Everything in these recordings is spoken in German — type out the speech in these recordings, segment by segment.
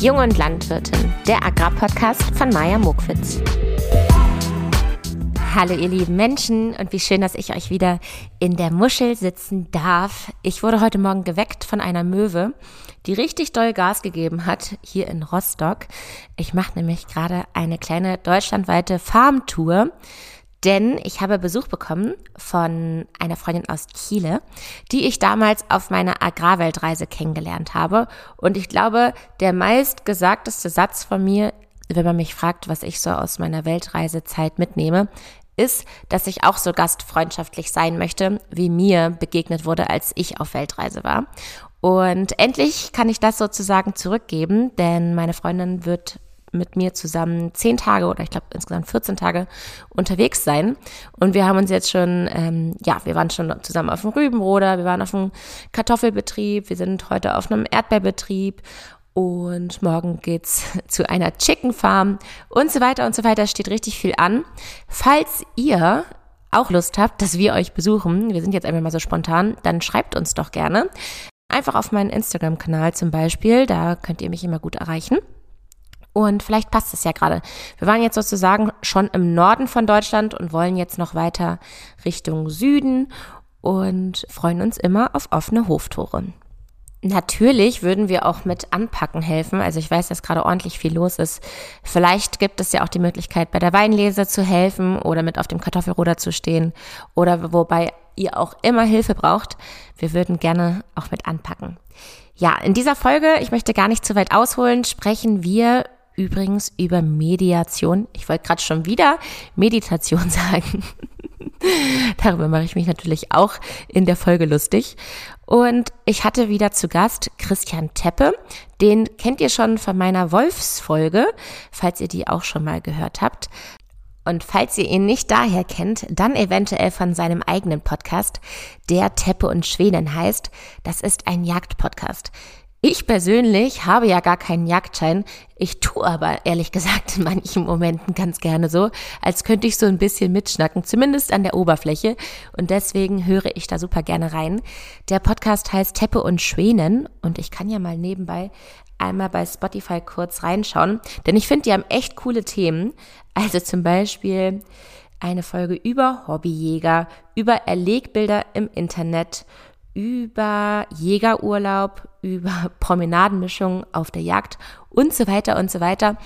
Jung und Landwirtin, der Agrarpodcast von Maja Mokwitz. Hallo ihr lieben Menschen und wie schön, dass ich euch wieder in der Muschel sitzen darf. Ich wurde heute Morgen geweckt von einer Möwe, die richtig doll Gas gegeben hat hier in Rostock. Ich mache nämlich gerade eine kleine deutschlandweite Farmtour denn ich habe Besuch bekommen von einer Freundin aus Chile, die ich damals auf meiner Agrarweltreise kennengelernt habe. Und ich glaube, der meistgesagteste Satz von mir, wenn man mich fragt, was ich so aus meiner Weltreisezeit mitnehme, ist, dass ich auch so gastfreundschaftlich sein möchte, wie mir begegnet wurde, als ich auf Weltreise war. Und endlich kann ich das sozusagen zurückgeben, denn meine Freundin wird mit mir zusammen zehn Tage oder ich glaube insgesamt 14 Tage unterwegs sein. Und wir haben uns jetzt schon, ähm, ja, wir waren schon zusammen auf dem Rübenroder, wir waren auf dem Kartoffelbetrieb, wir sind heute auf einem Erdbeerbetrieb und morgen geht's zu einer Chicken Farm und so weiter und so weiter. Steht richtig viel an. Falls ihr auch Lust habt, dass wir euch besuchen, wir sind jetzt einfach mal so spontan, dann schreibt uns doch gerne. Einfach auf meinen Instagram-Kanal zum Beispiel, da könnt ihr mich immer gut erreichen. Und vielleicht passt es ja gerade. Wir waren jetzt sozusagen schon im Norden von Deutschland und wollen jetzt noch weiter Richtung Süden und freuen uns immer auf offene Hoftore. Natürlich würden wir auch mit Anpacken helfen. Also ich weiß, dass gerade ordentlich viel los ist. Vielleicht gibt es ja auch die Möglichkeit, bei der Weinlese zu helfen oder mit auf dem Kartoffelruder zu stehen oder wobei ihr auch immer Hilfe braucht. Wir würden gerne auch mit anpacken. Ja, in dieser Folge, ich möchte gar nicht zu weit ausholen, sprechen wir übrigens über Mediation. Ich wollte gerade schon wieder Meditation sagen. Darüber mache ich mich natürlich auch in der Folge lustig. Und ich hatte wieder zu Gast Christian Teppe. Den kennt ihr schon von meiner Wolfsfolge, falls ihr die auch schon mal gehört habt. Und falls ihr ihn nicht daher kennt, dann eventuell von seinem eigenen Podcast, der Teppe und Schweden heißt. Das ist ein Jagdpodcast. Ich persönlich habe ja gar keinen Jagdschein. Ich tue aber ehrlich gesagt in manchen Momenten ganz gerne so, als könnte ich so ein bisschen mitschnacken, zumindest an der Oberfläche. Und deswegen höre ich da super gerne rein. Der Podcast heißt Teppe und Schwänen und ich kann ja mal nebenbei einmal bei Spotify kurz reinschauen, denn ich finde, die haben echt coole Themen. Also zum Beispiel eine Folge über Hobbyjäger, über Erlegbilder im Internet, über Jägerurlaub, über Promenadenmischungen auf der Jagd und so weiter und so weiter.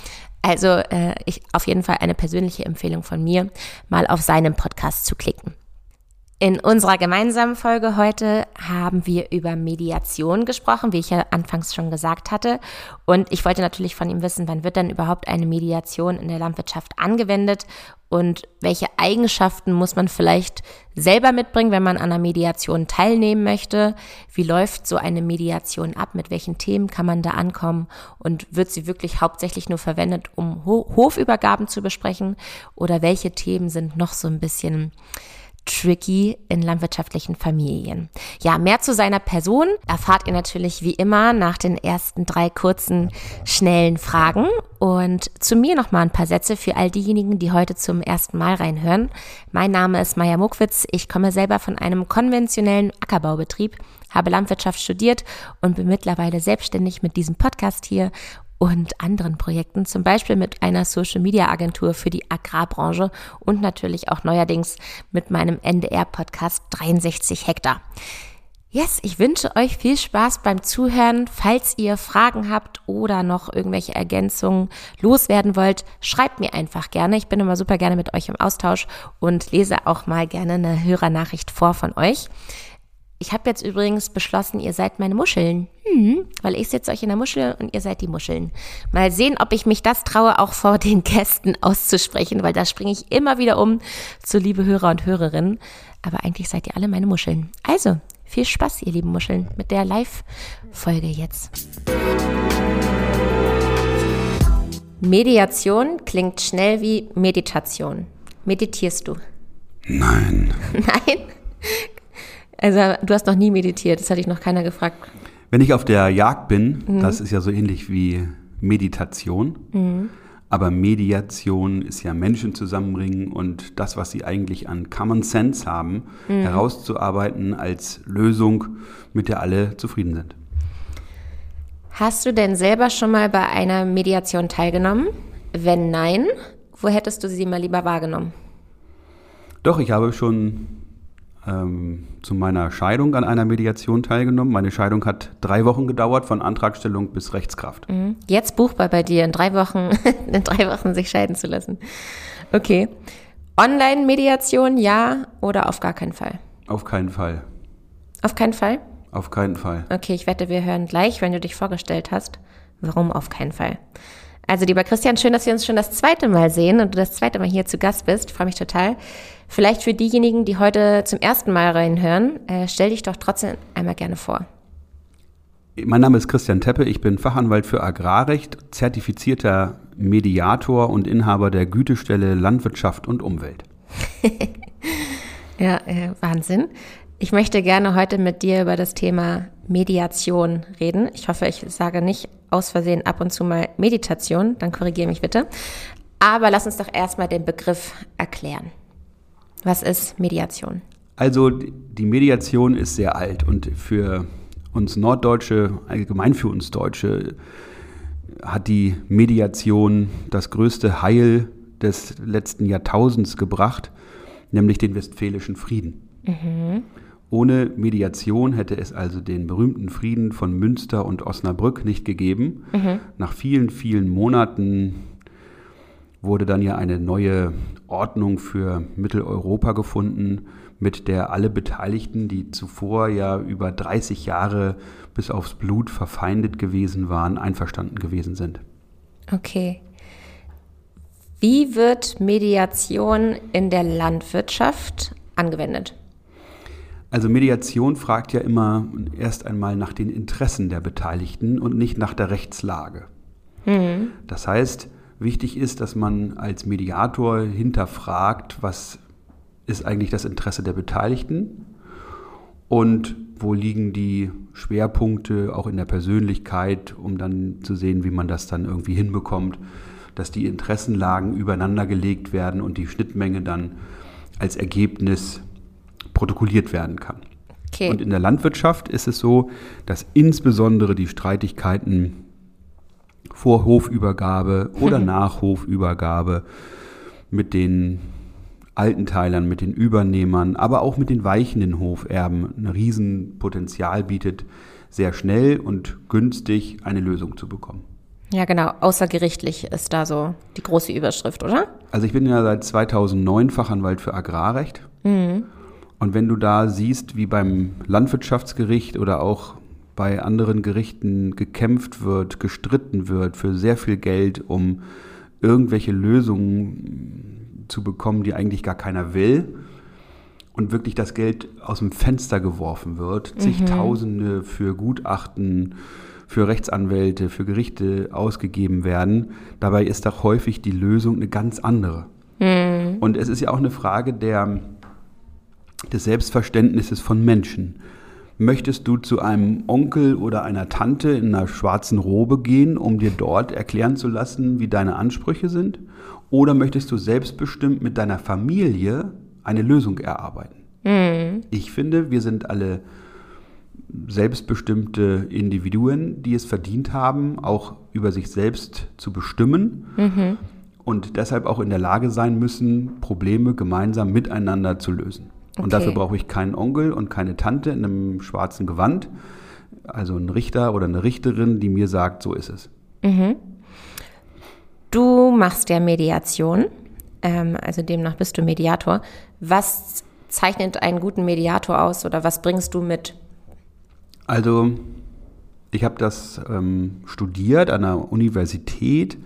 Also äh, ich auf jeden Fall eine persönliche Empfehlung von mir, mal auf seinem Podcast zu klicken. In unserer gemeinsamen Folge heute haben wir über Mediation gesprochen, wie ich ja anfangs schon gesagt hatte. Und ich wollte natürlich von ihm wissen, wann wird denn überhaupt eine Mediation in der Landwirtschaft angewendet und welche Eigenschaften muss man vielleicht selber mitbringen, wenn man an einer Mediation teilnehmen möchte? Wie läuft so eine Mediation ab? Mit welchen Themen kann man da ankommen? Und wird sie wirklich hauptsächlich nur verwendet, um Hofübergaben zu besprechen? Oder welche Themen sind noch so ein bisschen tricky in landwirtschaftlichen Familien. Ja, mehr zu seiner Person erfahrt ihr natürlich wie immer nach den ersten drei kurzen, schnellen Fragen. Und zu mir noch mal ein paar Sätze für all diejenigen, die heute zum ersten Mal reinhören. Mein Name ist Maja Muckwitz. Ich komme selber von einem konventionellen Ackerbaubetrieb, habe Landwirtschaft studiert und bin mittlerweile selbstständig mit diesem Podcast hier und anderen Projekten, zum Beispiel mit einer Social Media Agentur für die Agrarbranche und natürlich auch neuerdings mit meinem NDR-Podcast 63 Hektar. Yes, ich wünsche euch viel Spaß beim Zuhören. Falls ihr Fragen habt oder noch irgendwelche Ergänzungen loswerden wollt, schreibt mir einfach gerne. Ich bin immer super gerne mit euch im Austausch und lese auch mal gerne eine Hörernachricht vor von euch. Ich habe jetzt übrigens beschlossen, ihr seid meine Muscheln. Hm, weil ich sitze euch in der Muschel und ihr seid die Muscheln. Mal sehen, ob ich mich das traue, auch vor den Gästen auszusprechen, weil da springe ich immer wieder um zu liebe Hörer und Hörerinnen. Aber eigentlich seid ihr alle meine Muscheln. Also, viel Spaß, ihr lieben Muscheln, mit der Live-Folge jetzt. Mediation klingt schnell wie Meditation. Meditierst du? Nein. Nein? Also du hast noch nie meditiert, das hatte ich noch keiner gefragt. Wenn ich auf der Jagd bin, mhm. das ist ja so ähnlich wie Meditation. Mhm. Aber Mediation ist ja Menschen zusammenbringen und das, was sie eigentlich an Common Sense haben, mhm. herauszuarbeiten als Lösung, mit der alle zufrieden sind. Hast du denn selber schon mal bei einer Mediation teilgenommen? Wenn nein, wo hättest du sie mal lieber wahrgenommen? Doch, ich habe schon ähm, zu meiner Scheidung an einer Mediation teilgenommen. Meine Scheidung hat drei Wochen gedauert, von Antragstellung bis Rechtskraft. Mhm. Jetzt buchbar bei dir, in drei Wochen, in drei Wochen sich scheiden zu lassen. Okay. Online-Mediation, ja oder auf gar keinen Fall? Auf keinen Fall. Auf keinen Fall? Auf keinen Fall. Okay, ich wette, wir hören gleich, wenn du dich vorgestellt hast, warum auf keinen Fall. Also, lieber Christian, schön, dass wir uns schon das zweite Mal sehen und du das zweite Mal hier zu Gast bist. Freue mich total. Vielleicht für diejenigen, die heute zum ersten Mal reinhören, äh, stell dich doch trotzdem einmal gerne vor. Mein Name ist Christian Teppe, ich bin Fachanwalt für Agrarrecht, zertifizierter Mediator und Inhaber der Gütestelle Landwirtschaft und Umwelt. ja, äh, Wahnsinn. Ich möchte gerne heute mit dir über das Thema Mediation reden. Ich hoffe, ich sage nicht aus Versehen ab und zu mal Meditation, dann korrigiere mich bitte. Aber lass uns doch erstmal den Begriff erklären. Was ist Mediation? Also die Mediation ist sehr alt und für uns Norddeutsche, allgemein für uns Deutsche, hat die Mediation das größte Heil des letzten Jahrtausends gebracht, nämlich den Westfälischen Frieden. Mhm. Ohne Mediation hätte es also den berühmten Frieden von Münster und Osnabrück nicht gegeben. Mhm. Nach vielen, vielen Monaten wurde dann ja eine neue Ordnung für Mitteleuropa gefunden, mit der alle Beteiligten, die zuvor ja über 30 Jahre bis aufs Blut verfeindet gewesen waren, einverstanden gewesen sind. Okay. Wie wird Mediation in der Landwirtschaft angewendet? Also Mediation fragt ja immer erst einmal nach den Interessen der Beteiligten und nicht nach der Rechtslage. Mhm. Das heißt, wichtig ist, dass man als Mediator hinterfragt, was ist eigentlich das Interesse der Beteiligten und wo liegen die Schwerpunkte auch in der Persönlichkeit, um dann zu sehen, wie man das dann irgendwie hinbekommt, dass die Interessenlagen übereinander gelegt werden und die Schnittmenge dann als Ergebnis protokolliert werden kann. Okay. Und in der Landwirtschaft ist es so, dass insbesondere die Streitigkeiten vor Hofübergabe oder nach Hofübergabe mit den Altenteilern, mit den Übernehmern, aber auch mit den weichenden Hoferben ein Riesenpotenzial bietet, sehr schnell und günstig eine Lösung zu bekommen. Ja, genau. Außergerichtlich ist da so die große Überschrift, oder? Also ich bin ja seit 2009 Fachanwalt für Agrarrecht. Mhm. Und wenn du da siehst, wie beim Landwirtschaftsgericht oder auch bei anderen Gerichten gekämpft wird, gestritten wird für sehr viel Geld, um irgendwelche Lösungen zu bekommen, die eigentlich gar keiner will, und wirklich das Geld aus dem Fenster geworfen wird, mhm. zigtausende für Gutachten, für Rechtsanwälte, für Gerichte ausgegeben werden, dabei ist doch häufig die Lösung eine ganz andere. Mhm. Und es ist ja auch eine Frage der des Selbstverständnisses von Menschen. Möchtest du zu einem Onkel oder einer Tante in einer schwarzen Robe gehen, um dir dort erklären zu lassen, wie deine Ansprüche sind? Oder möchtest du selbstbestimmt mit deiner Familie eine Lösung erarbeiten? Mhm. Ich finde, wir sind alle selbstbestimmte Individuen, die es verdient haben, auch über sich selbst zu bestimmen mhm. und deshalb auch in der Lage sein müssen, Probleme gemeinsam miteinander zu lösen. Und okay. dafür brauche ich keinen Onkel und keine Tante in einem schwarzen Gewand, also einen Richter oder eine Richterin, die mir sagt, so ist es. Mhm. Du machst ja Mediation, ähm, also demnach bist du Mediator. Was zeichnet einen guten Mediator aus oder was bringst du mit? Also ich habe das ähm, studiert an der Universität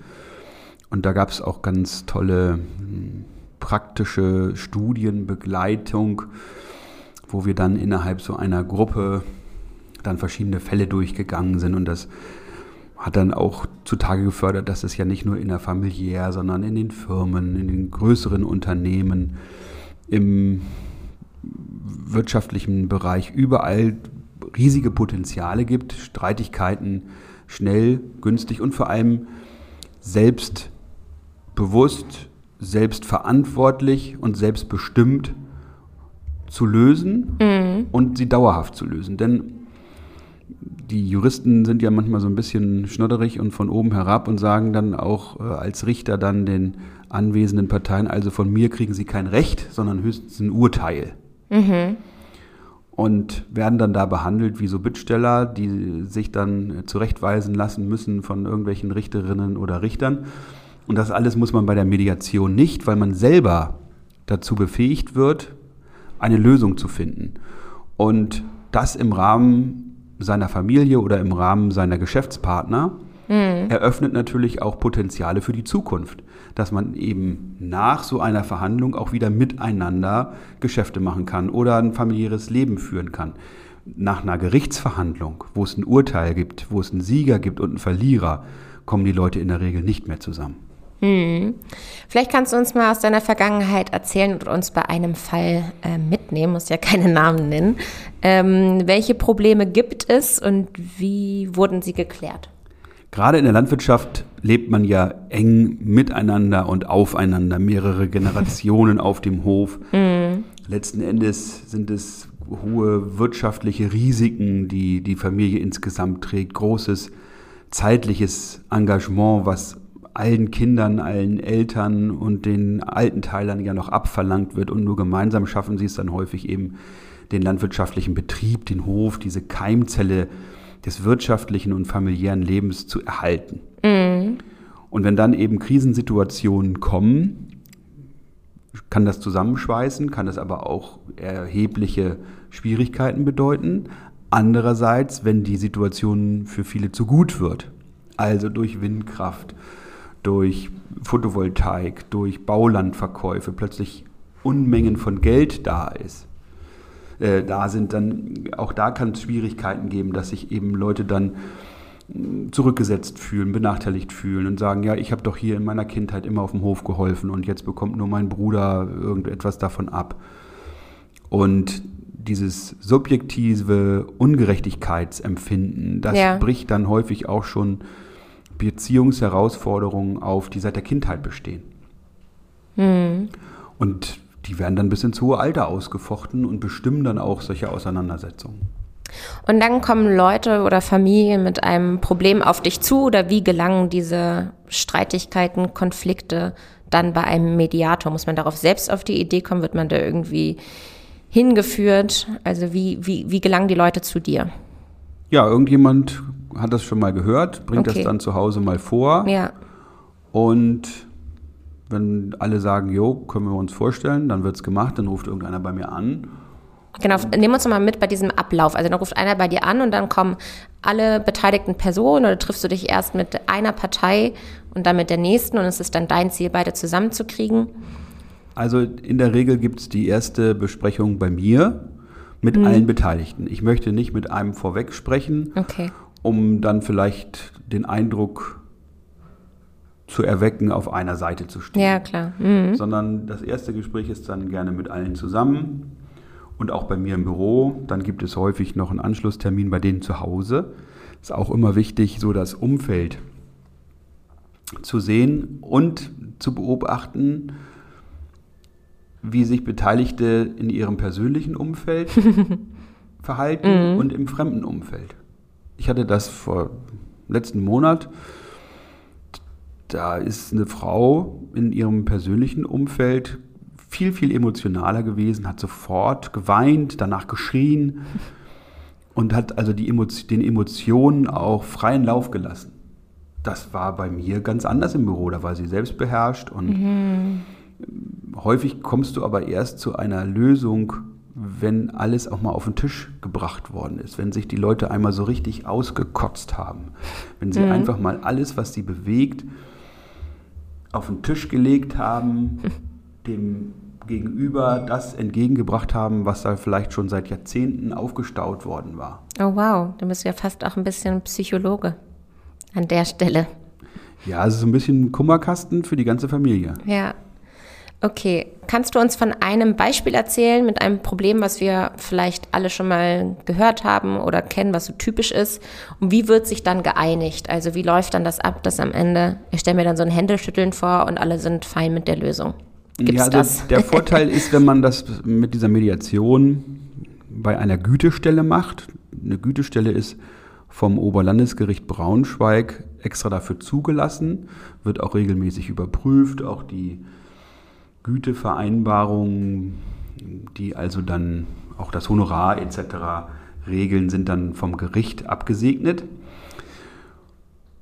und da gab es auch ganz tolle hm, praktische Studienbegleitung, wo wir dann innerhalb so einer Gruppe dann verschiedene Fälle durchgegangen sind. Und das hat dann auch zutage gefördert, dass es ja nicht nur innerfamiliär, sondern in den Firmen, in den größeren Unternehmen, im wirtschaftlichen Bereich überall riesige Potenziale gibt, Streitigkeiten schnell, günstig und vor allem selbstbewusst selbstverantwortlich und selbstbestimmt zu lösen mhm. und sie dauerhaft zu lösen. Denn die Juristen sind ja manchmal so ein bisschen schnodderig und von oben herab und sagen dann auch äh, als Richter dann den anwesenden Parteien, also von mir kriegen sie kein Recht, sondern höchstens ein Urteil. Mhm. Und werden dann da behandelt wie so Bittsteller, die sich dann zurechtweisen lassen müssen von irgendwelchen Richterinnen oder Richtern. Und das alles muss man bei der Mediation nicht, weil man selber dazu befähigt wird, eine Lösung zu finden. Und das im Rahmen seiner Familie oder im Rahmen seiner Geschäftspartner mhm. eröffnet natürlich auch Potenziale für die Zukunft, dass man eben nach so einer Verhandlung auch wieder miteinander Geschäfte machen kann oder ein familiäres Leben führen kann. Nach einer Gerichtsverhandlung, wo es ein Urteil gibt, wo es einen Sieger gibt und einen Verlierer, kommen die Leute in der Regel nicht mehr zusammen. Hm. Vielleicht kannst du uns mal aus deiner Vergangenheit erzählen und uns bei einem Fall äh, mitnehmen, muss ja keine Namen nennen. Ähm, welche Probleme gibt es und wie wurden sie geklärt? Gerade in der Landwirtschaft lebt man ja eng miteinander und aufeinander, mehrere Generationen auf dem Hof. Mhm. Letzten Endes sind es hohe wirtschaftliche Risiken, die die Familie insgesamt trägt, großes zeitliches Engagement, was allen Kindern, allen Eltern und den alten Teilern ja noch abverlangt wird und nur gemeinsam schaffen sie es dann häufig eben, den landwirtschaftlichen Betrieb, den Hof, diese Keimzelle des wirtschaftlichen und familiären Lebens zu erhalten. Mhm. Und wenn dann eben Krisensituationen kommen, kann das zusammenschweißen, kann das aber auch erhebliche Schwierigkeiten bedeuten. Andererseits, wenn die Situation für viele zu gut wird, also durch Windkraft, durch Photovoltaik, durch Baulandverkäufe plötzlich Unmengen von Geld da ist, äh, da sind, dann auch da kann es Schwierigkeiten geben, dass sich eben Leute dann mm, zurückgesetzt fühlen, benachteiligt fühlen und sagen, ja, ich habe doch hier in meiner Kindheit immer auf dem Hof geholfen und jetzt bekommt nur mein Bruder irgendetwas davon ab. Und dieses subjektive Ungerechtigkeitsempfinden, das ja. bricht dann häufig auch schon Beziehungsherausforderungen auf, die seit der Kindheit bestehen. Mhm. Und die werden dann bis ins hohe Alter ausgefochten und bestimmen dann auch solche Auseinandersetzungen. Und dann kommen Leute oder Familien mit einem Problem auf dich zu oder wie gelangen diese Streitigkeiten, Konflikte dann bei einem Mediator? Muss man darauf selbst auf die Idee kommen? Wird man da irgendwie hingeführt? Also wie, wie, wie gelangen die Leute zu dir? Ja, irgendjemand hat das schon mal gehört, bringt okay. das dann zu Hause mal vor. Ja. Und wenn alle sagen, jo, können wir uns vorstellen, dann wird es gemacht, dann ruft irgendeiner bei mir an. Genau, nehmen uns mal mit bei diesem Ablauf. Also dann ruft einer bei dir an und dann kommen alle beteiligten Personen oder triffst du dich erst mit einer Partei und dann mit der nächsten und es ist dann dein Ziel, beide zusammenzukriegen? Also in der Regel gibt es die erste Besprechung bei mir mit mhm. allen Beteiligten. Ich möchte nicht mit einem vorweg sprechen, okay. um dann vielleicht den Eindruck zu erwecken, auf einer Seite zu stehen. Ja, klar. Mhm. Sondern das erste Gespräch ist dann gerne mit allen zusammen und auch bei mir im Büro. Dann gibt es häufig noch einen Anschlusstermin bei denen zu Hause. Ist auch immer wichtig, so das Umfeld zu sehen und zu beobachten, wie sich Beteiligte in ihrem persönlichen Umfeld verhalten mhm. und im fremden Umfeld. Ich hatte das vor letzten Monat. Da ist eine Frau in ihrem persönlichen Umfeld viel, viel emotionaler gewesen, hat sofort geweint, danach geschrien und hat also die Emotion, den Emotionen auch freien Lauf gelassen. Das war bei mir ganz anders im Büro. Da war sie selbst beherrscht und mhm häufig kommst du aber erst zu einer Lösung, wenn alles auch mal auf den Tisch gebracht worden ist, wenn sich die Leute einmal so richtig ausgekotzt haben, wenn sie mhm. einfach mal alles, was sie bewegt, auf den Tisch gelegt haben, dem Gegenüber das entgegengebracht haben, was da vielleicht schon seit Jahrzehnten aufgestaut worden war. Oh wow, du bist ja fast auch ein bisschen Psychologe an der Stelle. Ja, es ist ein bisschen Kummerkasten für die ganze Familie. Ja, Okay, kannst du uns von einem Beispiel erzählen mit einem Problem, was wir vielleicht alle schon mal gehört haben oder kennen, was so typisch ist? Und wie wird sich dann geeinigt? Also wie läuft dann das ab, dass am Ende, ich stelle mir dann so ein Händeschütteln vor und alle sind fein mit der Lösung. Gibt's ja, also das? der Vorteil ist, wenn man das mit dieser Mediation bei einer Gütestelle macht. Eine Gütestelle ist vom Oberlandesgericht Braunschweig extra dafür zugelassen, wird auch regelmäßig überprüft, auch die Gütevereinbarungen, die also dann auch das Honorar etc. regeln, sind dann vom Gericht abgesegnet.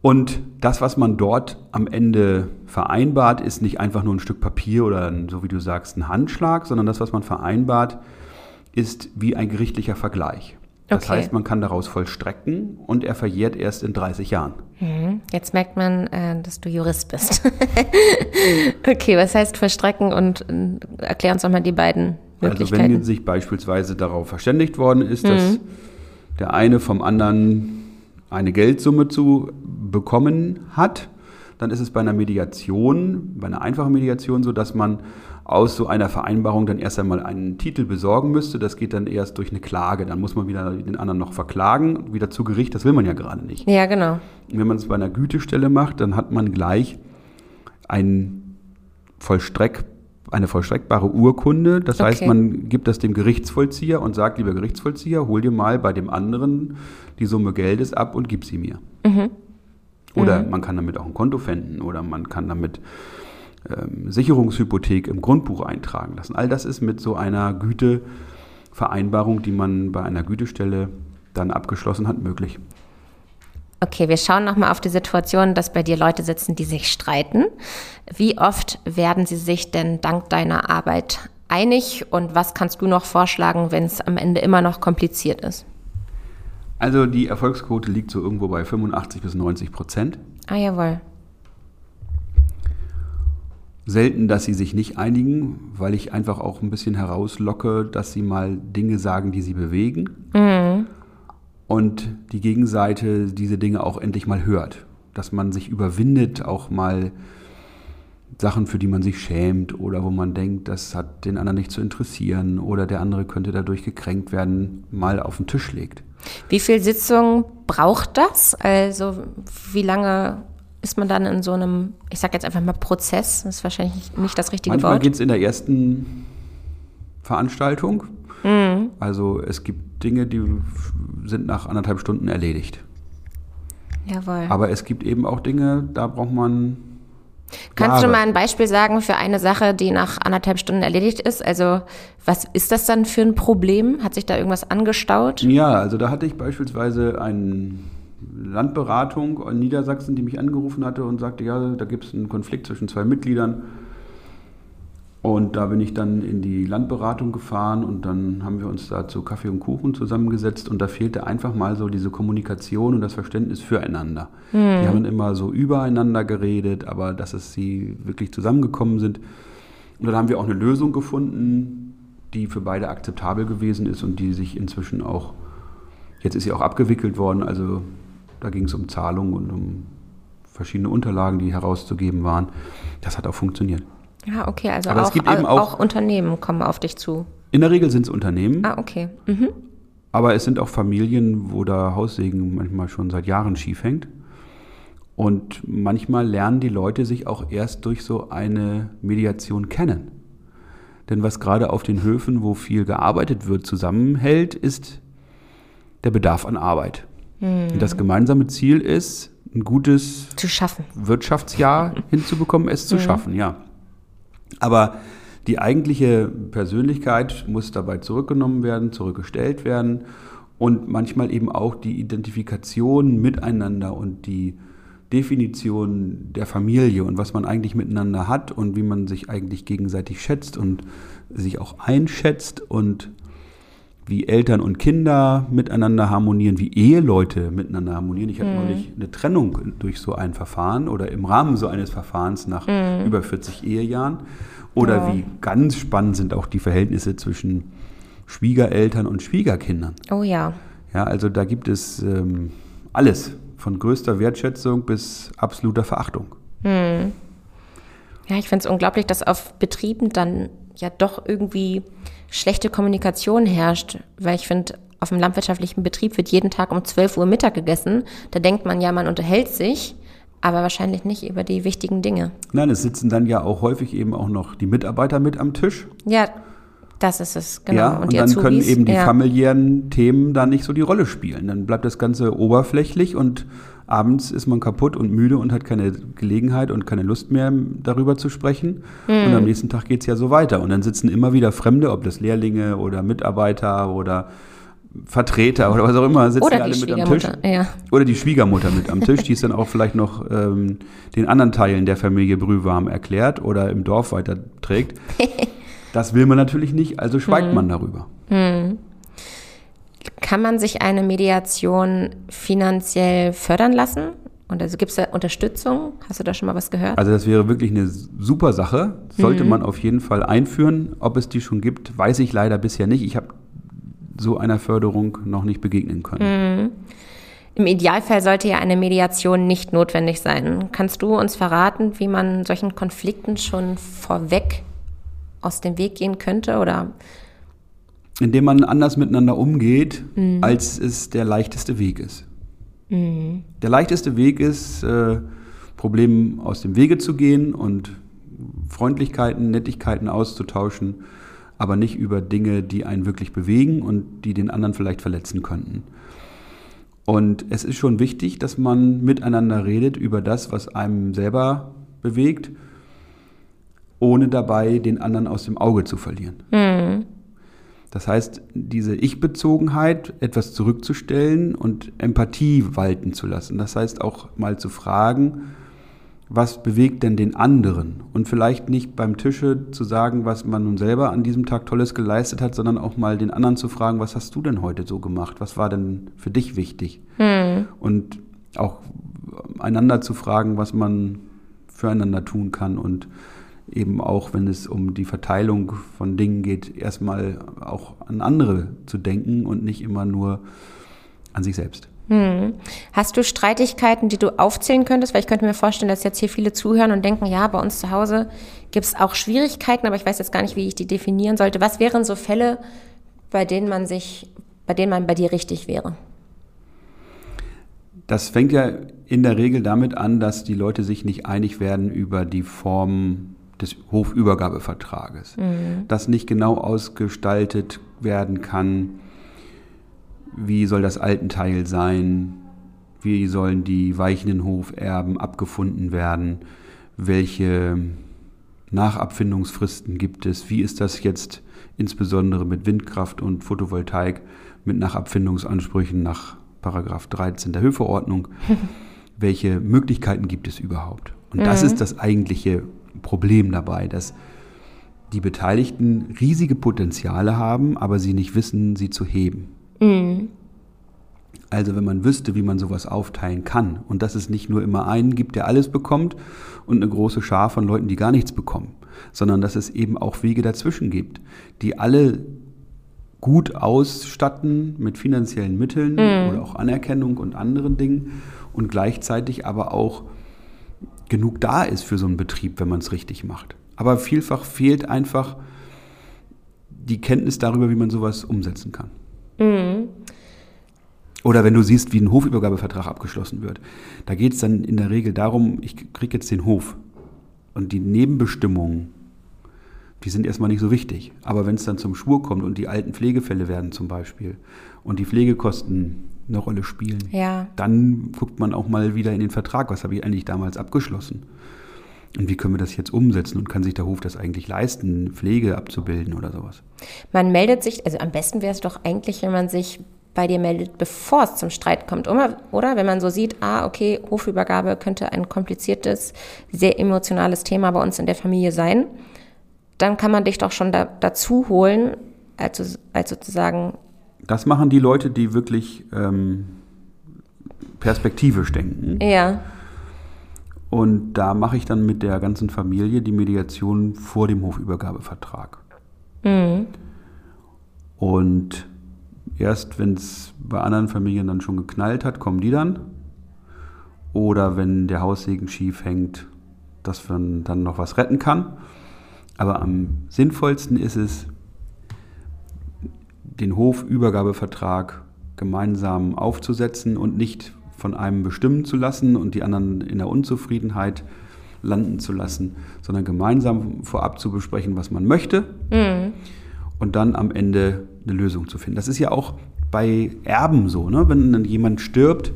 Und das, was man dort am Ende vereinbart, ist nicht einfach nur ein Stück Papier oder, so wie du sagst, ein Handschlag, sondern das, was man vereinbart, ist wie ein gerichtlicher Vergleich. Das okay. heißt, man kann daraus vollstrecken und er verjährt erst in 30 Jahren. Mhm. Jetzt merkt man, äh, dass du Jurist bist. okay, was heißt vollstrecken und äh, erklär uns nochmal die beiden Möglichkeiten. Also wenn sich beispielsweise darauf verständigt worden ist, dass mhm. der eine vom anderen eine Geldsumme zu bekommen hat, dann ist es bei einer Mediation, bei einer einfachen Mediation so, dass man aus so einer Vereinbarung dann erst einmal einen Titel besorgen müsste. Das geht dann erst durch eine Klage. Dann muss man wieder den anderen noch verklagen, wieder zu Gericht. Das will man ja gerade nicht. Ja, genau. wenn man es bei einer Gütestelle macht, dann hat man gleich ein Vollstreck, eine vollstreckbare Urkunde. Das okay. heißt, man gibt das dem Gerichtsvollzieher und sagt, lieber Gerichtsvollzieher, hol dir mal bei dem anderen die Summe Geldes ab und gib sie mir. Mhm. Oder mhm. man kann damit auch ein Konto fänden oder man kann damit ähm, Sicherungshypothek im Grundbuch eintragen lassen. All das ist mit so einer Gütevereinbarung, die man bei einer Gütestelle dann abgeschlossen hat, möglich. Okay, wir schauen nochmal auf die Situation, dass bei dir Leute sitzen, die sich streiten. Wie oft werden sie sich denn dank deiner Arbeit einig und was kannst du noch vorschlagen, wenn es am Ende immer noch kompliziert ist? Also die Erfolgsquote liegt so irgendwo bei 85 bis 90 Prozent. Ah, jawohl. Selten, dass sie sich nicht einigen, weil ich einfach auch ein bisschen herauslocke, dass sie mal Dinge sagen, die sie bewegen. Mhm. Und die Gegenseite diese Dinge auch endlich mal hört. Dass man sich überwindet, auch mal Sachen, für die man sich schämt oder wo man denkt, das hat den anderen nicht zu interessieren oder der andere könnte dadurch gekränkt werden, mal auf den Tisch legt. Wie viel Sitzung braucht das? Also wie lange ist man dann in so einem, ich sage jetzt einfach mal Prozess, das ist wahrscheinlich nicht das richtige Manchmal Wort. Manchmal geht es in der ersten Veranstaltung. Mhm. Also es gibt Dinge, die sind nach anderthalb Stunden erledigt. Jawohl. Aber es gibt eben auch Dinge, da braucht man. Kannst Jahre. du mal ein Beispiel sagen für eine Sache, die nach anderthalb Stunden erledigt ist? Also was ist das dann für ein Problem? Hat sich da irgendwas angestaut? Ja, also da hatte ich beispielsweise einen Landberatung in Niedersachsen, die mich angerufen hatte und sagte, ja, da gibt es einen Konflikt zwischen zwei Mitgliedern. Und da bin ich dann in die Landberatung gefahren und dann haben wir uns da zu Kaffee und Kuchen zusammengesetzt und da fehlte einfach mal so diese Kommunikation und das Verständnis füreinander. Mhm. Die haben immer so übereinander geredet, aber dass es sie wirklich zusammengekommen sind. Und dann haben wir auch eine Lösung gefunden, die für beide akzeptabel gewesen ist und die sich inzwischen auch, jetzt ist sie auch abgewickelt worden, also da ging es um Zahlungen und um verschiedene Unterlagen, die herauszugeben waren. Das hat auch funktioniert. Ja, okay, also Aber auch, es gibt eben auch, auch Unternehmen kommen auf dich zu. In der Regel sind es Unternehmen. Ah, okay. Mhm. Aber es sind auch Familien, wo der Haussegen manchmal schon seit Jahren schief hängt. Und manchmal lernen die Leute sich auch erst durch so eine Mediation kennen. Denn was gerade auf den Höfen, wo viel gearbeitet wird, zusammenhält, ist der Bedarf an Arbeit. Mhm. Das gemeinsame Ziel ist, ein gutes Wirtschaftsjahr hinzubekommen, es zu mhm. schaffen, ja. Aber die eigentliche Persönlichkeit muss dabei zurückgenommen werden, zurückgestellt werden und manchmal eben auch die Identifikation miteinander und die Definition der Familie und was man eigentlich miteinander hat und wie man sich eigentlich gegenseitig schätzt und sich auch einschätzt und wie Eltern und Kinder miteinander harmonieren, wie Eheleute miteinander harmonieren. Ich hatte mhm. neulich eine Trennung durch so ein Verfahren oder im Rahmen so eines Verfahrens nach mhm. über 40 Ehejahren. Oder ja. wie ganz spannend sind auch die Verhältnisse zwischen Schwiegereltern und Schwiegerkindern. Oh ja. Ja, also da gibt es ähm, alles, von größter Wertschätzung bis absoluter Verachtung. Mhm. Ja, ich finde es unglaublich, dass auf Betrieben dann ja doch irgendwie schlechte Kommunikation herrscht, weil ich finde, auf einem landwirtschaftlichen Betrieb wird jeden Tag um 12 Uhr Mittag gegessen. Da denkt man ja, man unterhält sich, aber wahrscheinlich nicht über die wichtigen Dinge. Nein, es sitzen dann ja auch häufig eben auch noch die Mitarbeiter mit am Tisch. Ja, Das ist es, genau. Ja, und, und dann Azubis, können eben die ja. familiären Themen da nicht so die Rolle spielen. Dann bleibt das Ganze oberflächlich und abends ist man kaputt und müde und hat keine Gelegenheit und keine Lust mehr, darüber zu sprechen. Mhm. Und am nächsten Tag geht es ja so weiter. Und dann sitzen immer wieder Fremde, ob das Lehrlinge oder Mitarbeiter oder Vertreter oder was auch immer, sitzen oder alle mit am Tisch. Ja. Oder die Schwiegermutter mit am Tisch, die es dann auch vielleicht noch ähm, den anderen Teilen der Familie Brühwarm erklärt oder im Dorf weiterträgt. das will man natürlich nicht, also schweigt mhm. man darüber. Mhm. Kann man sich eine Mediation finanziell fördern lassen? Und also gibt es da Unterstützung? Hast du da schon mal was gehört? Also das wäre wirklich eine super Sache. Sollte mhm. man auf jeden Fall einführen. Ob es die schon gibt, weiß ich leider bisher nicht. Ich habe so einer Förderung noch nicht begegnen können. Mhm. Im Idealfall sollte ja eine Mediation nicht notwendig sein. Kannst du uns verraten, wie man solchen Konflikten schon vorweg aus dem Weg gehen könnte oder indem man anders miteinander umgeht, mhm. als es der leichteste Weg ist. Mhm. Der leichteste Weg ist, äh, Problemen aus dem Wege zu gehen und Freundlichkeiten, Nettigkeiten auszutauschen aber nicht über Dinge, die einen wirklich bewegen und die den anderen vielleicht verletzen könnten. Und es ist schon wichtig, dass man miteinander redet über das, was einem selber bewegt, ohne dabei den anderen aus dem Auge zu verlieren. Mhm. Das heißt, diese Ich-Bezogenheit, etwas zurückzustellen und Empathie walten zu lassen. Das heißt auch mal zu fragen, was bewegt denn den anderen? Und vielleicht nicht beim Tische zu sagen, was man nun selber an diesem Tag Tolles geleistet hat, sondern auch mal den anderen zu fragen, was hast du denn heute so gemacht? Was war denn für dich wichtig? Mhm. Und auch einander zu fragen, was man füreinander tun kann und eben auch, wenn es um die Verteilung von Dingen geht, erstmal auch an andere zu denken und nicht immer nur an sich selbst. Hm. Hast du Streitigkeiten, die du aufzählen könntest? Weil ich könnte mir vorstellen, dass jetzt hier viele zuhören und denken, ja, bei uns zu Hause gibt es auch Schwierigkeiten, aber ich weiß jetzt gar nicht, wie ich die definieren sollte. Was wären so Fälle, bei denen man sich, bei denen man bei dir richtig wäre? Das fängt ja in der Regel damit an, dass die Leute sich nicht einig werden über die Form des Hofübergabevertrages. Mhm. Dass nicht genau ausgestaltet werden kann, wie soll das Altenteil sein, wie sollen die weichenden Hoferben abgefunden werden, welche Nachabfindungsfristen gibt es, wie ist das jetzt insbesondere mit Windkraft und Photovoltaik mit Nachabfindungsansprüchen nach Paragraph 13 der Höfeordnung, welche Möglichkeiten gibt es überhaupt? Und mhm. das ist das eigentliche Problem dabei, dass die Beteiligten riesige Potenziale haben, aber sie nicht wissen, sie zu heben. Mhm. Also wenn man wüsste, wie man sowas aufteilen kann und dass es nicht nur immer einen gibt, der alles bekommt und eine große Schar von Leuten, die gar nichts bekommen, sondern dass es eben auch Wege dazwischen gibt, die alle gut ausstatten mit finanziellen Mitteln mhm. oder auch Anerkennung und anderen Dingen und gleichzeitig aber auch genug da ist für so einen Betrieb, wenn man es richtig macht. Aber vielfach fehlt einfach die Kenntnis darüber, wie man sowas umsetzen kann. Mhm. Oder wenn du siehst, wie ein Hofübergabevertrag abgeschlossen wird. Da geht es dann in der Regel darum, ich kriege jetzt den Hof. Und die Nebenbestimmungen, die sind erstmal nicht so wichtig. Aber wenn es dann zum Schwur kommt und die alten Pflegefälle werden zum Beispiel und die Pflegekosten eine Rolle spielen, ja. dann guckt man auch mal wieder in den Vertrag, was habe ich eigentlich damals abgeschlossen. Und wie können wir das jetzt umsetzen und kann sich der Hof das eigentlich leisten, Pflege abzubilden oder sowas? Man meldet sich, also am besten wäre es doch eigentlich, wenn man sich bei dir meldet, bevor es zum Streit kommt, oder? Wenn man so sieht, ah, okay, Hofübergabe könnte ein kompliziertes, sehr emotionales Thema bei uns in der Familie sein, dann kann man dich doch schon da, dazu holen, als, als sozusagen. Das machen die Leute, die wirklich ähm, perspektivisch denken. Ja. Und da mache ich dann mit der ganzen Familie die Mediation vor dem Hofübergabevertrag. Mhm. Und erst wenn es bei anderen Familien dann schon geknallt hat, kommen die dann. Oder wenn der Haussegen schief hängt, dass man dann noch was retten kann. Aber am sinnvollsten ist es, den Hofübergabevertrag gemeinsam aufzusetzen und nicht von einem bestimmen zu lassen und die anderen in der Unzufriedenheit landen zu lassen, sondern gemeinsam vorab zu besprechen, was man möchte. Mhm. und dann am Ende eine Lösung zu finden. Das ist ja auch bei Erben so, ne? wenn dann jemand stirbt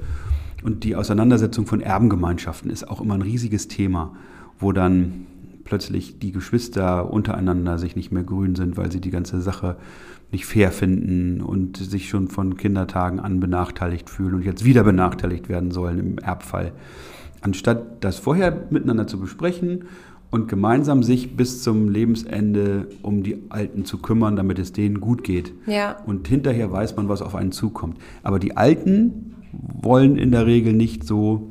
und die Auseinandersetzung von Erbengemeinschaften ist auch immer ein riesiges Thema, wo dann plötzlich die Geschwister untereinander sich nicht mehr grün sind, weil sie die ganze Sache nicht fair finden und sich schon von Kindertagen an benachteiligt fühlen und jetzt wieder benachteiligt werden sollen im Erbfall. Anstatt das vorher miteinander zu besprechen und gemeinsam sich bis zum Lebensende um die Alten zu kümmern, damit es denen gut geht. Ja. Und hinterher weiß man, was auf einen zukommt. Aber die Alten wollen in der Regel nicht so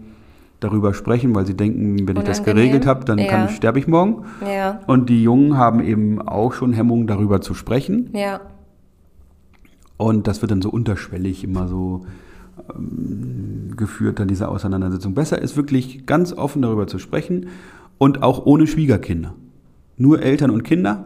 darüber sprechen, weil sie denken, wenn ich das geregelt habe, dann ja. sterbe ich morgen. Ja. Und die Jungen haben eben auch schon Hemmungen, darüber zu sprechen. Ja. Und das wird dann so unterschwellig immer so ähm, geführt, dann diese Auseinandersetzung. Besser ist wirklich ganz offen darüber zu sprechen und auch ohne Schwiegerkinder. Nur Eltern und Kinder,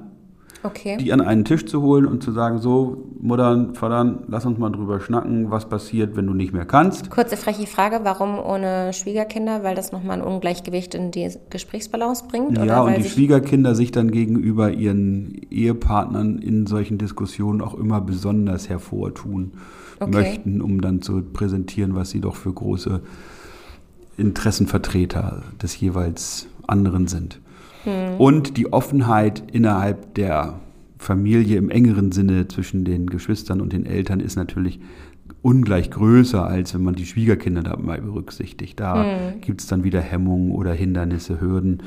Okay. die an einen Tisch zu holen und zu sagen, so, Mutter, Vater, lass uns mal drüber schnacken, was passiert, wenn du nicht mehr kannst. Kurze freche Frage, warum ohne Schwiegerkinder? Weil das nochmal ein Ungleichgewicht in die Gesprächsbalance bringt? Ja, und die Schwiegerkinder sich dann gegenüber ihren Ehepartnern in solchen Diskussionen auch immer besonders hervortun Okay. möchten, um dann zu präsentieren, was sie doch für große Interessenvertreter des jeweils anderen sind. Hm. Und die Offenheit innerhalb der Familie im engeren Sinne zwischen den Geschwistern und den Eltern ist natürlich ungleich größer, als wenn man die Schwiegerkinder dabei berücksichtigt. Da Hm. gibt es dann wieder Hemmungen oder Hindernisse, Hürden,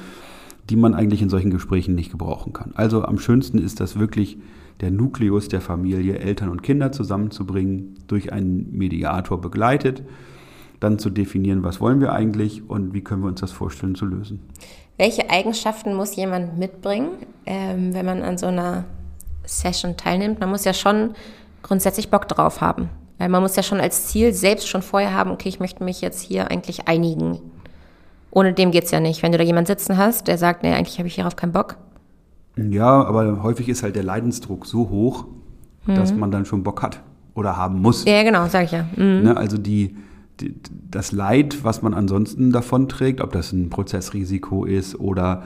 die man eigentlich in solchen Gesprächen nicht gebrauchen kann. Also am schönsten ist das wirklich der Nukleus der Familie, Eltern und Kinder zusammenzubringen, durch einen Mediator begleitet, dann zu definieren, was wollen wir eigentlich und wie können wir uns das vorstellen zu lösen. Welche Eigenschaften muss jemand mitbringen, ähm, wenn man an so einer Session teilnimmt? Man muss ja schon grundsätzlich Bock drauf haben. Weil man muss ja schon als Ziel selbst schon vorher haben, okay, ich möchte mich jetzt hier eigentlich einigen. Ohne dem geht's ja nicht. Wenn du da jemanden sitzen hast, der sagt, nee, eigentlich habe ich hierauf keinen Bock. Ja, aber häufig ist halt der Leidensdruck so hoch, dass man dann schon Bock hat oder haben muss. Ja, genau, sag ich ja. Mhm. Ne, also die, die, das Leid, was man ansonsten davonträgt, ob das ein Prozessrisiko ist oder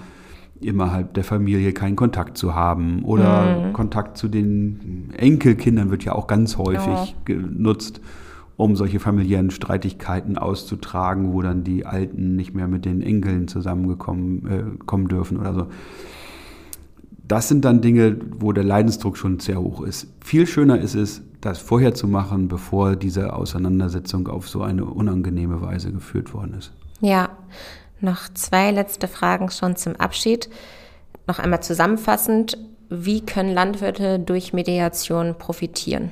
innerhalb der Familie keinen Kontakt zu haben oder Kontakt zu den Enkelkindern wird ja auch ganz häufig Ja. genutzt, um solche familiären Streitigkeiten auszutragen, wo dann die Alten nicht mehr mit den Enkeln zusammengekommen äh, kommen dürfen oder so. Das sind dann Dinge, wo der Leidensdruck schon sehr hoch ist. Viel schöner ist es, das vorher zu machen, bevor diese Auseinandersetzung auf so eine unangenehme Weise geführt worden ist. Ja, noch zwei letzte Fragen schon zum Abschied. Noch einmal zusammenfassend, wie können Landwirte durch Mediation profitieren?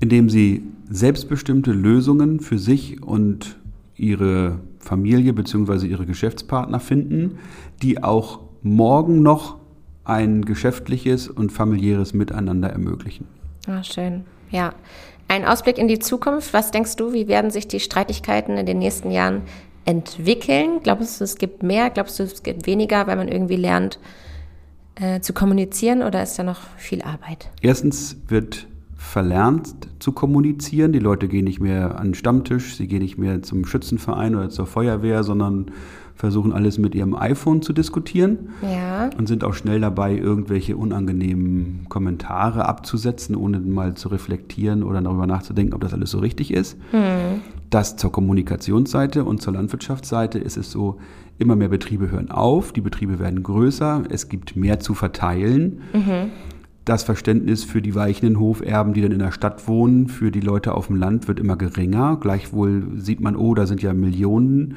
Indem sie selbstbestimmte Lösungen für sich und ihre Familie bzw. ihre Geschäftspartner finden, die auch morgen noch ein geschäftliches und familiäres Miteinander ermöglichen. Ah, schön. Ja. Ein Ausblick in die Zukunft. Was denkst du, wie werden sich die Streitigkeiten in den nächsten Jahren entwickeln? Glaubst du, es gibt mehr? Glaubst du, es gibt weniger, weil man irgendwie lernt äh, zu kommunizieren oder ist da noch viel Arbeit? Erstens wird verlernt zu kommunizieren. Die Leute gehen nicht mehr an den Stammtisch, sie gehen nicht mehr zum Schützenverein oder zur Feuerwehr, sondern versuchen alles mit ihrem iPhone zu diskutieren Ja. und sind auch schnell dabei, irgendwelche unangenehmen Kommentare abzusetzen, ohne mal zu reflektieren oder darüber nachzudenken, ob das alles so richtig ist. Das zur Kommunikationsseite und zur Landwirtschaftsseite ist es so, immer mehr Betriebe hören auf, die Betriebe werden größer, es gibt mehr zu verteilen. Das Verständnis für die weichenden Hoferben, die dann in der Stadt wohnen, für die Leute auf dem Land wird immer geringer. Gleichwohl sieht man, oh, da sind ja Millionen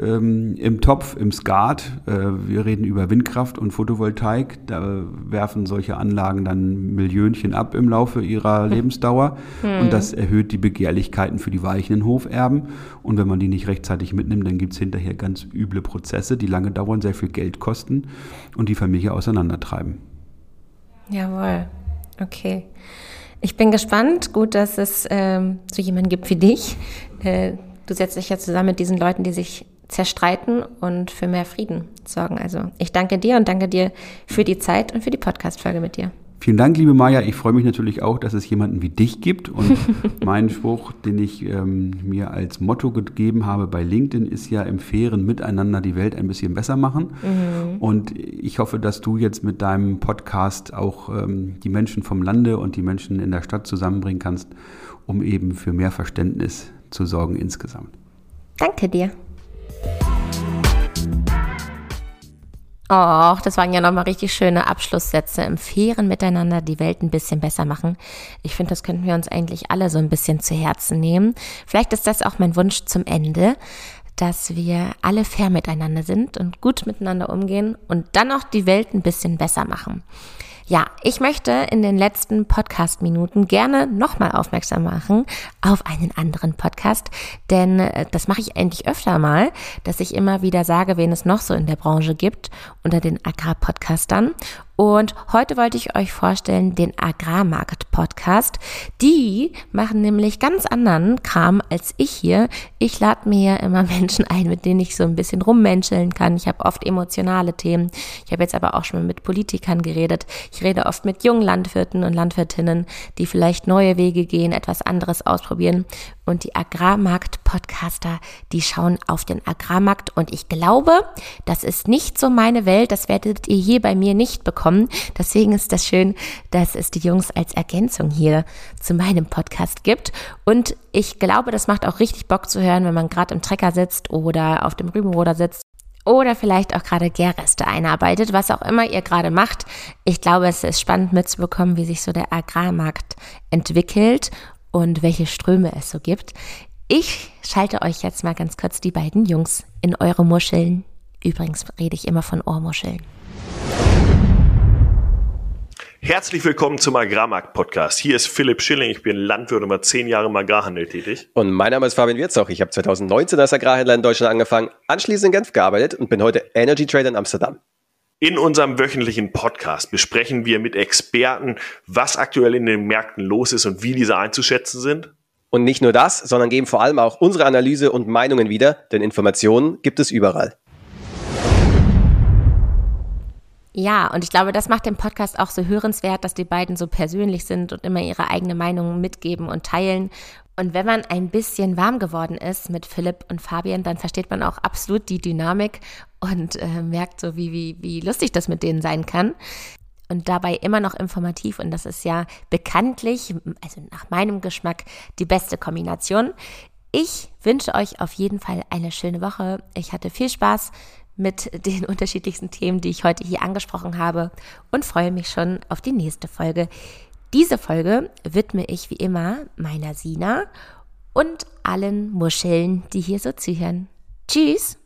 ähm, im Topf, im Skat. Äh, wir reden über Windkraft und Photovoltaik. Da werfen solche Anlagen dann Millionchen ab im Laufe ihrer Lebensdauer. Und das erhöht die Begehrlichkeiten für die weichenden Hoferben. Und wenn man die nicht rechtzeitig mitnimmt, dann gibt es hinterher ganz üble Prozesse, die lange dauern, sehr viel Geld kosten und die Familie auseinandertreiben. Jawohl. Okay. Ich bin gespannt. Gut, dass es ähm, so jemanden gibt wie dich. Äh, du setzt dich ja zusammen mit diesen Leuten, die sich zerstreiten und für mehr Frieden sorgen. Also ich danke dir und danke dir für die Zeit und für die Podcast-Folge mit dir. Vielen Dank, liebe Maja. Ich freue mich natürlich auch, dass es jemanden wie dich gibt. Und mein Spruch, den ich ähm, mir als Motto gegeben habe bei LinkedIn, ist ja im fairen Miteinander die Welt ein bisschen besser machen. Mhm. Und ich hoffe, dass du jetzt mit deinem Podcast auch ähm, die Menschen vom Lande und die Menschen in der Stadt zusammenbringen kannst, um eben für mehr Verständnis zu sorgen insgesamt. Danke dir. Och, das waren ja nochmal richtig schöne Abschlusssätze. Im fairen Miteinander die Welt ein bisschen besser machen. Ich finde, das könnten wir uns eigentlich alle so ein bisschen zu Herzen nehmen. Vielleicht ist das auch mein Wunsch zum Ende, dass wir alle fair miteinander sind und gut miteinander umgehen und dann auch die Welt ein bisschen besser machen. Ja, ich möchte in den letzten Podcast-Minuten gerne nochmal aufmerksam machen auf einen anderen Podcast, denn äh, das mache ich endlich öfter mal, dass ich immer wieder sage, wen es noch so in der Branche gibt unter den Agrar-Podcastern. Und heute wollte ich euch vorstellen den Agrarmarkt-Podcast. Die machen nämlich ganz anderen Kram als ich hier. Ich lade mir immer Menschen ein, mit denen ich so ein bisschen rummenscheln kann. Ich habe oft emotionale Themen. Ich habe jetzt aber auch schon mit Politikern geredet. Ich rede oft mit jungen Landwirten und Landwirtinnen, die vielleicht neue Wege gehen, etwas anderes ausprobieren. Und die Agrarmarkt-Podcaster, die schauen auf den Agrarmarkt. Und ich glaube, das ist nicht so meine Welt. Das werdet ihr hier bei mir nicht bekommen bekommen. Deswegen ist das schön, dass es die Jungs als Ergänzung hier zu meinem Podcast gibt. Und ich glaube, das macht auch richtig Bock zu hören, wenn man gerade im Trecker sitzt oder auf dem Rübenroder sitzt oder vielleicht auch gerade Gärreste einarbeitet, was auch immer ihr gerade macht. Ich glaube, es ist spannend mitzubekommen, wie sich so der Agrarmarkt entwickelt und welche Ströme es so gibt. Ich schalte euch jetzt mal ganz kurz die beiden Jungs in eure Muscheln. Übrigens rede ich immer von Ohrmuscheln. Herzlich willkommen zum Agrarmarkt-Podcast. Hier ist Philipp Schilling. Ich bin Landwirt und war zehn Jahre im Agrarhandel tätig. Und mein Name ist Fabian Wirzoch. Ich habe 2019 als Agrarhändler in Deutschland angefangen, anschließend in Genf gearbeitet und bin heute Energy Trader in Amsterdam. In unserem wöchentlichen Podcast besprechen wir mit Experten, was aktuell in den Märkten los ist und wie diese einzuschätzen sind. Und nicht nur das, sondern geben vor allem auch unsere Analyse und Meinungen wieder, denn Informationen gibt es überall. Ja, und ich glaube, das macht den Podcast auch so hörenswert, dass die beiden so persönlich sind und immer ihre eigene Meinung mitgeben und teilen. Und wenn man ein bisschen warm geworden ist mit Philipp und Fabian, dann versteht man auch absolut die Dynamik und äh, merkt so, wie, wie, wie lustig das mit denen sein kann. Und dabei immer noch informativ. Und das ist ja bekanntlich, also nach meinem Geschmack, die beste Kombination. Ich wünsche euch auf jeden Fall eine schöne Woche. Ich hatte viel Spaß mit den unterschiedlichsten Themen, die ich heute hier angesprochen habe und freue mich schon auf die nächste Folge. Diese Folge widme ich wie immer meiner Sina und allen Muscheln, die hier so zuhören. Tschüss!